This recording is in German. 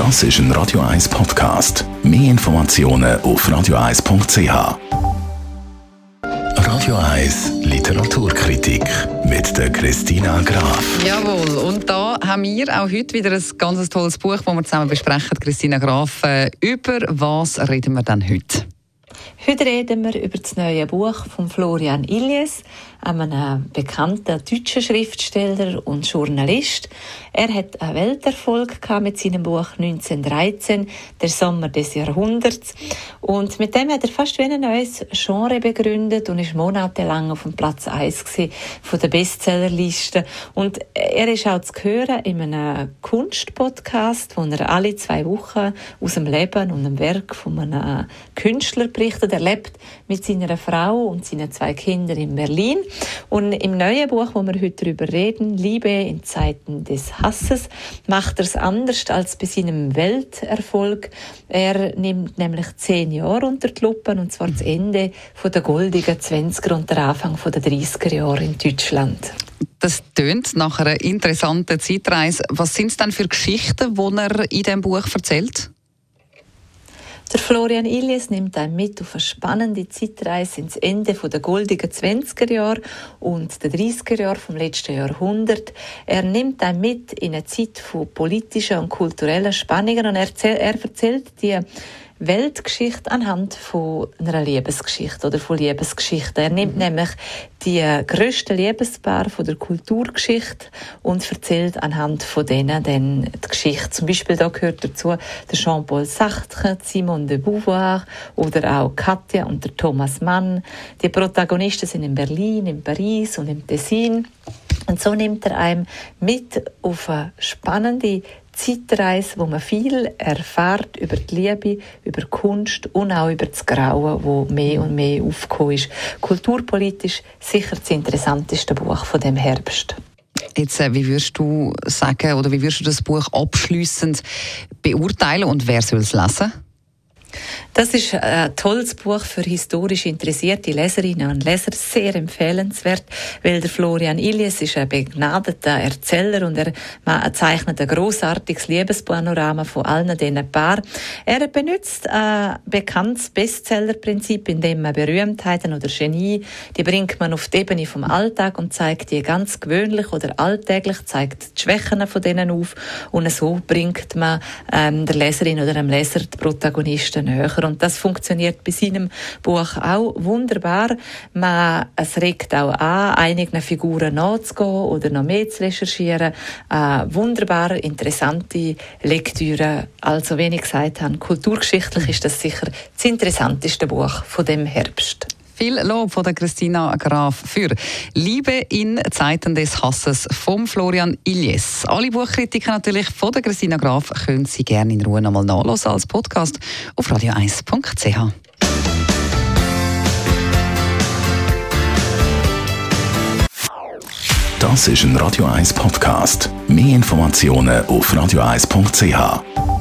Das ist ein Radio 1 Podcast. Mehr Informationen auf radio1.ch. Radio 1 Literaturkritik mit der Christina Graf. Jawohl, und da haben wir auch heute wieder ein ganz tolles Buch, das wir zusammen besprechen. Christina Graf, äh, über was reden wir dann heute? Heute reden wir über das neue Buch von Florian Illies, einem bekannten deutschen Schriftsteller und Journalist. Er hat einen Welterfolg mit seinem Buch 1913, Der Sommer des Jahrhunderts. Und mit dem hat er fast wie ein neues Genre begründet und ist monatelang auf dem Platz 1 von der Bestsellerliste. Und er ist auch zu hören in einem Kunstpodcast, wo er alle zwei Wochen aus dem Leben und dem Werk von einem Künstler berichtet er lebt mit seiner Frau und seinen zwei Kindern in Berlin. Und im neuen Buch, wo wir heute darüber reden, Liebe in Zeiten des Hasses, macht er es anders als bei seinem Welterfolg. Er nimmt nämlich zehn Jahre unter die Lupe, und zwar das Ende der goldigen 20er und der Anfang der 30er Jahre in Deutschland. Das tönt nach einer interessanten Zeitreise. Was sind es denn für Geschichten, die er in diesem Buch erzählt? Der Florian Illies nimmt einen mit auf eine spannende Zeitreise ins Ende der goldigen 20er Jahre und der 30er Jahre vom letzten Jahrhundert. Er nimmt einen mit in eine Zeit von politischen und kulturellen Spannungen und er erzählt die Weltgeschichte anhand von einer Liebesgeschichte oder von Liebesgeschichten. Er nimmt mhm. nämlich die grössten Liebespaare von der Kulturgeschichte und erzählt anhand von denen dann die Geschichte. Zum Beispiel da gehört dazu der Jean-Paul Sartre, Simone de Beauvoir oder auch Katja und der Thomas Mann. Die Protagonisten sind in Berlin, in Paris und im Tessin. Und so nimmt er einem mit auf eine spannende Zeitreise, wo man viel erfährt über die Liebe, über Kunst und auch über das Grauen, wo mehr und mehr aufgekommen ist. Kulturpolitisch sicher das interessanteste Buch von dem Herbst. Jetzt, äh, wie würdest du sagen oder wie würdest du das Buch abschließend beurteilen und wer soll es lesen? Das ist ein tolles Buch für historisch interessierte Leserinnen und Leser, sehr empfehlenswert, weil der Florian Illies ist ein begnadeter Erzähler und er zeichnet ein großartiges Liebespanorama von allen diesen Paaren. Er benutzt ein bekanntes Bestsellerprinzip, in dem man Berühmtheiten oder Genie, die bringt man auf die Ebene vom Alltag und zeigt die ganz gewöhnlich oder alltäglich, zeigt die Schwächen von denen auf und so bringt man ähm, der Leserin oder dem Leser die Protagonisten näher. Und das funktioniert bei seinem Buch auch wunderbar. Man, es regt auch an, einigen Figuren nachzugehen oder noch mehr zu recherchieren. Äh, wunderbar interessante Lektüre. Also, wie ich gesagt habe, kulturgeschichtlich ist das sicher das interessanteste Buch von dem Herbst. Viel Lob von der Christina Graf für Liebe in Zeiten des Hasses vom Florian Illies. Alle Buchkritiken natürlich von der Christina Graf können Sie gerne in Ruhe nochmal nachlesen als Podcast auf radio1.ch. Das ist ein Radio 1 Podcast. Mehr Informationen auf radio1.ch.